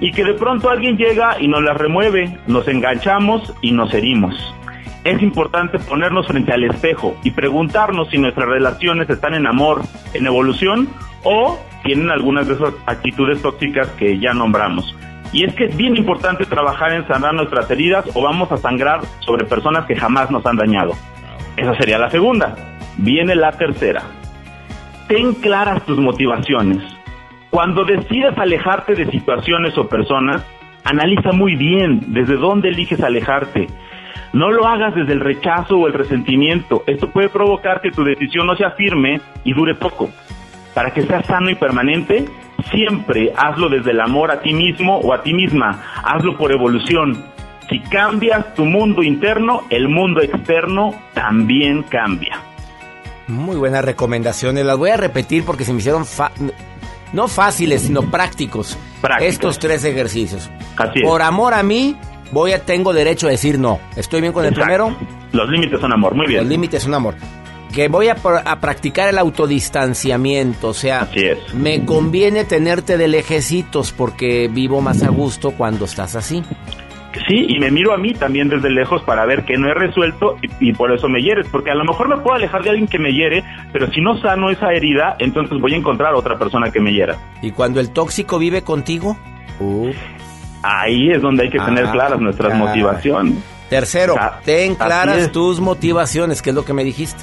y que de pronto alguien llega y nos las remueve, nos enganchamos y nos herimos. Es importante ponernos frente al espejo y preguntarnos si nuestras relaciones están en amor, en evolución o tienen algunas de esas actitudes tóxicas que ya nombramos. Y es que es bien importante trabajar en sanar nuestras heridas o vamos a sangrar sobre personas que jamás nos han dañado. Esa sería la segunda. Viene la tercera. Ten claras tus motivaciones. Cuando decides alejarte de situaciones o personas, analiza muy bien desde dónde eliges alejarte. No lo hagas desde el rechazo o el resentimiento. Esto puede provocar que tu decisión no sea firme y dure poco. Para que sea sano y permanente, siempre hazlo desde el amor a ti mismo o a ti misma. Hazlo por evolución. Si cambias tu mundo interno, el mundo externo también cambia. Muy buenas recomendaciones. Las voy a repetir porque se me hicieron no fáciles, sino prácticos. Prácticos. Estos tres ejercicios. Así es. Por amor a mí, voy a tengo derecho a decir no. ¿Estoy bien con el primero? Los límites son amor, muy bien. Los límites son amor. Que voy a, pr- a practicar el autodistanciamiento, o sea, Así es. me conviene tenerte de lejecitos porque vivo más a gusto cuando estás así. Sí, y me miro a mí también desde lejos para ver que no he resuelto y, y por eso me hieres, porque a lo mejor me puedo alejar de alguien que me hiere, pero si no sano esa herida, entonces voy a encontrar otra persona que me hiera. Y cuando el tóxico vive contigo, uh, Ahí es donde hay que tener Ah, claras nuestras caray. motivaciones. tercero, Ah, ten claras tus motivaciones, que es lo que me dijiste.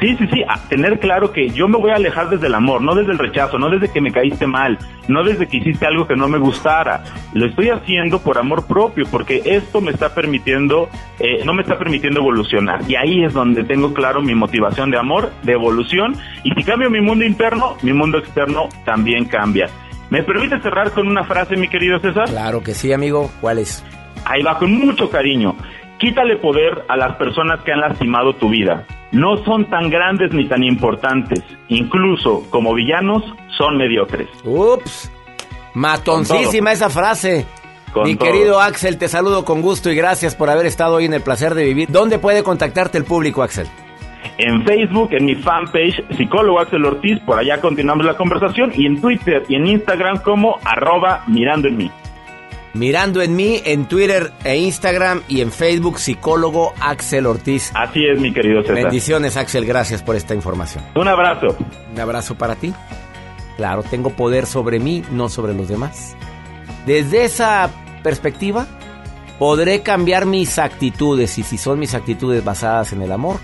Sí, sí, sí, a tener claro que yo me voy a alejar desde el amor, no desde el rechazo, no desde que me caíste mal, no desde que hiciste algo que no me gustara. Lo estoy haciendo por amor propio, porque esto me está permitiendo, eh, no me está permitiendo evolucionar. Y ahí es donde tengo claro mi motivación de amor, de evolución. Y si cambio mi mundo interno, mi mundo externo también cambia. ¿Me permite cerrar con una frase, mi querido César? Claro que sí, amigo. ¿Cuál es? Ahí va, con mucho cariño. Quítale poder a las personas que han lastimado tu vida. No son tan grandes ni tan importantes. Incluso como villanos son mediocres. Ups. Matoncísima esa frase. Con Mi todo. querido Axel, te saludo con gusto y gracias por haber estado hoy en el placer de vivir. ¿Dónde puede contactarte el público, Axel? En Facebook, en mi fanpage, psicólogo Axel Ortiz, por allá continuamos la conversación. Y en Twitter y en Instagram como arroba mirando en mí. Mirando en mí, en Twitter e Instagram y en Facebook, psicólogo Axel Ortiz. Así es, mi querido César. Bendiciones, Axel, gracias por esta información. Un abrazo. Un abrazo para ti. Claro, tengo poder sobre mí, no sobre los demás. Desde esa perspectiva, podré cambiar mis actitudes y si son mis actitudes basadas en el amor,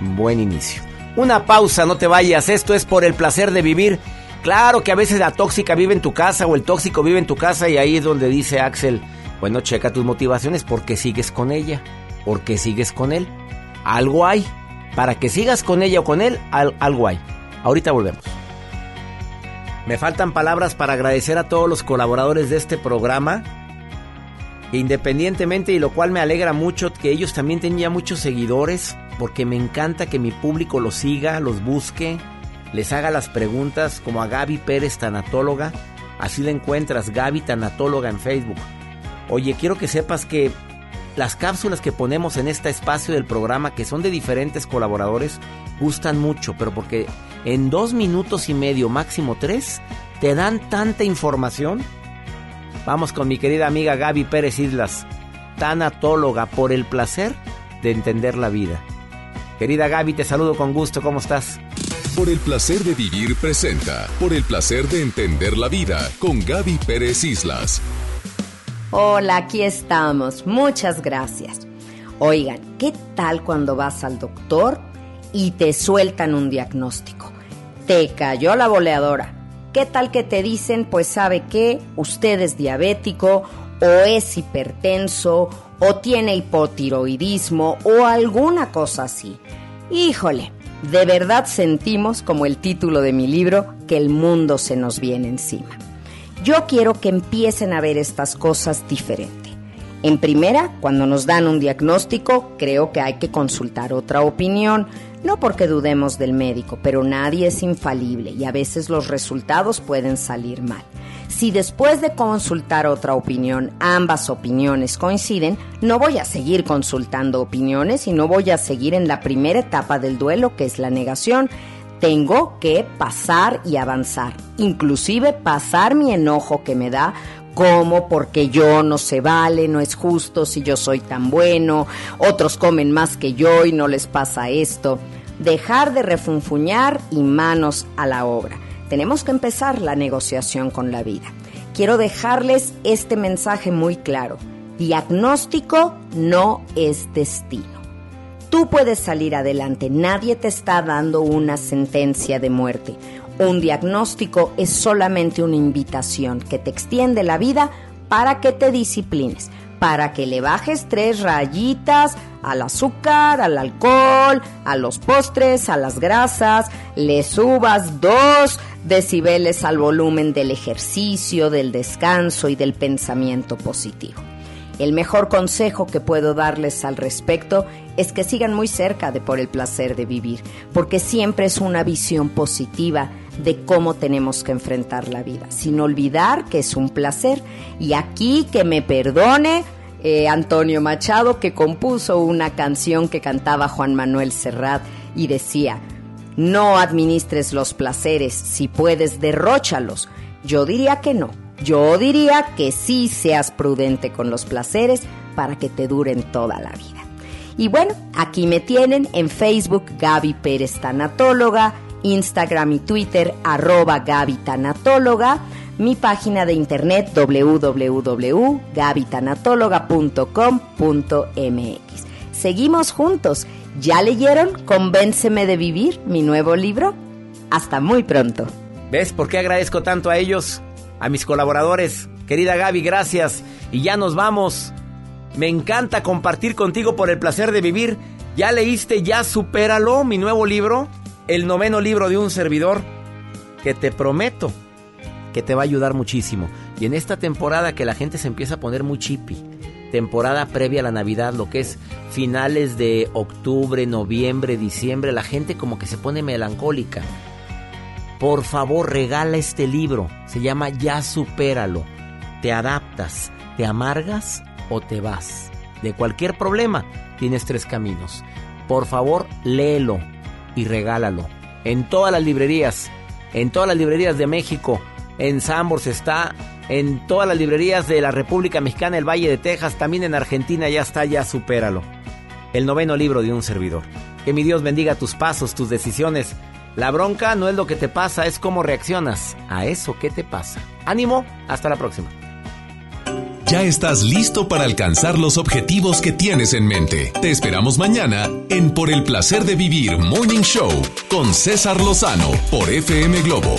buen inicio. Una pausa, no te vayas, esto es por el placer de vivir. Claro que a veces la tóxica vive en tu casa o el tóxico vive en tu casa y ahí es donde dice Axel, bueno, checa tus motivaciones porque sigues con ella, porque sigues con él. Algo hay. Para que sigas con ella o con él, al- algo hay. Ahorita volvemos. Me faltan palabras para agradecer a todos los colaboradores de este programa. Independientemente y lo cual me alegra mucho que ellos también ya muchos seguidores, porque me encanta que mi público los siga, los busque, les haga las preguntas, como a Gaby Pérez, tanatóloga. Así la encuentras, Gaby Tanatóloga en Facebook. Oye, quiero que sepas que las cápsulas que ponemos en este espacio del programa, que son de diferentes colaboradores, gustan mucho, pero porque en dos minutos y medio, máximo tres, te dan tanta información. Vamos con mi querida amiga Gaby Pérez Islas, tanatóloga por el placer de entender la vida. Querida Gaby, te saludo con gusto, ¿cómo estás? Por el placer de vivir presenta. Por el placer de entender la vida con Gaby Pérez Islas. Hola, aquí estamos. Muchas gracias. Oigan, ¿qué tal cuando vas al doctor y te sueltan un diagnóstico? Te cayó la boleadora. ¿Qué tal que te dicen, pues sabe qué, usted es diabético o es hipertenso o tiene hipotiroidismo o alguna cosa así? Híjole, de verdad sentimos, como el título de mi libro, que el mundo se nos viene encima. Yo quiero que empiecen a ver estas cosas diferente. En primera, cuando nos dan un diagnóstico, creo que hay que consultar otra opinión, no porque dudemos del médico, pero nadie es infalible y a veces los resultados pueden salir mal. Si después de consultar otra opinión ambas opiniones coinciden, no voy a seguir consultando opiniones y no voy a seguir en la primera etapa del duelo que es la negación. Tengo que pasar y avanzar, inclusive pasar mi enojo que me da como porque yo no se vale, no es justo si yo soy tan bueno, otros comen más que yo y no les pasa esto. Dejar de refunfuñar y manos a la obra. Tenemos que empezar la negociación con la vida. Quiero dejarles este mensaje muy claro. Diagnóstico no es destino. Tú puedes salir adelante, nadie te está dando una sentencia de muerte. Un diagnóstico es solamente una invitación que te extiende la vida para que te disciplines, para que le bajes tres rayitas al azúcar, al alcohol, a los postres, a las grasas, le subas dos decibeles al volumen del ejercicio, del descanso y del pensamiento positivo. El mejor consejo que puedo darles al respecto es que sigan muy cerca de por el placer de vivir, porque siempre es una visión positiva de cómo tenemos que enfrentar la vida, sin olvidar que es un placer. Y aquí que me perdone eh, Antonio Machado, que compuso una canción que cantaba Juan Manuel Serrat y decía, no administres los placeres, si puedes, derróchalos. Yo diría que no. Yo diría que sí seas prudente con los placeres para que te duren toda la vida. Y bueno, aquí me tienen en Facebook Gaby Pérez Tanatóloga, Instagram y Twitter arroba Gaby Tanatóloga, mi página de internet www.gabytanatóloga.com.mx. Seguimos juntos. ¿Ya leyeron Convénceme de Vivir, mi nuevo libro? Hasta muy pronto. ¿Ves por qué agradezco tanto a ellos? A mis colaboradores. Querida Gaby, gracias. Y ya nos vamos. Me encanta compartir contigo por el placer de vivir. ¿Ya leíste Ya Supéralo, mi nuevo libro? El noveno libro de un servidor que te prometo que te va a ayudar muchísimo. Y en esta temporada que la gente se empieza a poner muy chippy, temporada previa a la Navidad, lo que es finales de octubre, noviembre, diciembre, la gente como que se pone melancólica. Por favor, regala este libro. Se llama Ya supéralo. Te adaptas, te amargas o te vas. De cualquier problema, tienes tres caminos. Por favor, léelo y regálalo. En todas las librerías, en todas las librerías de México, en Sambors está, en todas las librerías de la República Mexicana, el Valle de Texas, también en Argentina ya está, ya supéralo. El noveno libro de un servidor. Que mi Dios bendiga tus pasos, tus decisiones. La bronca no es lo que te pasa, es cómo reaccionas a eso que te pasa. Ánimo, hasta la próxima. Ya estás listo para alcanzar los objetivos que tienes en mente. Te esperamos mañana en Por el placer de vivir Morning Show con César Lozano por FM Globo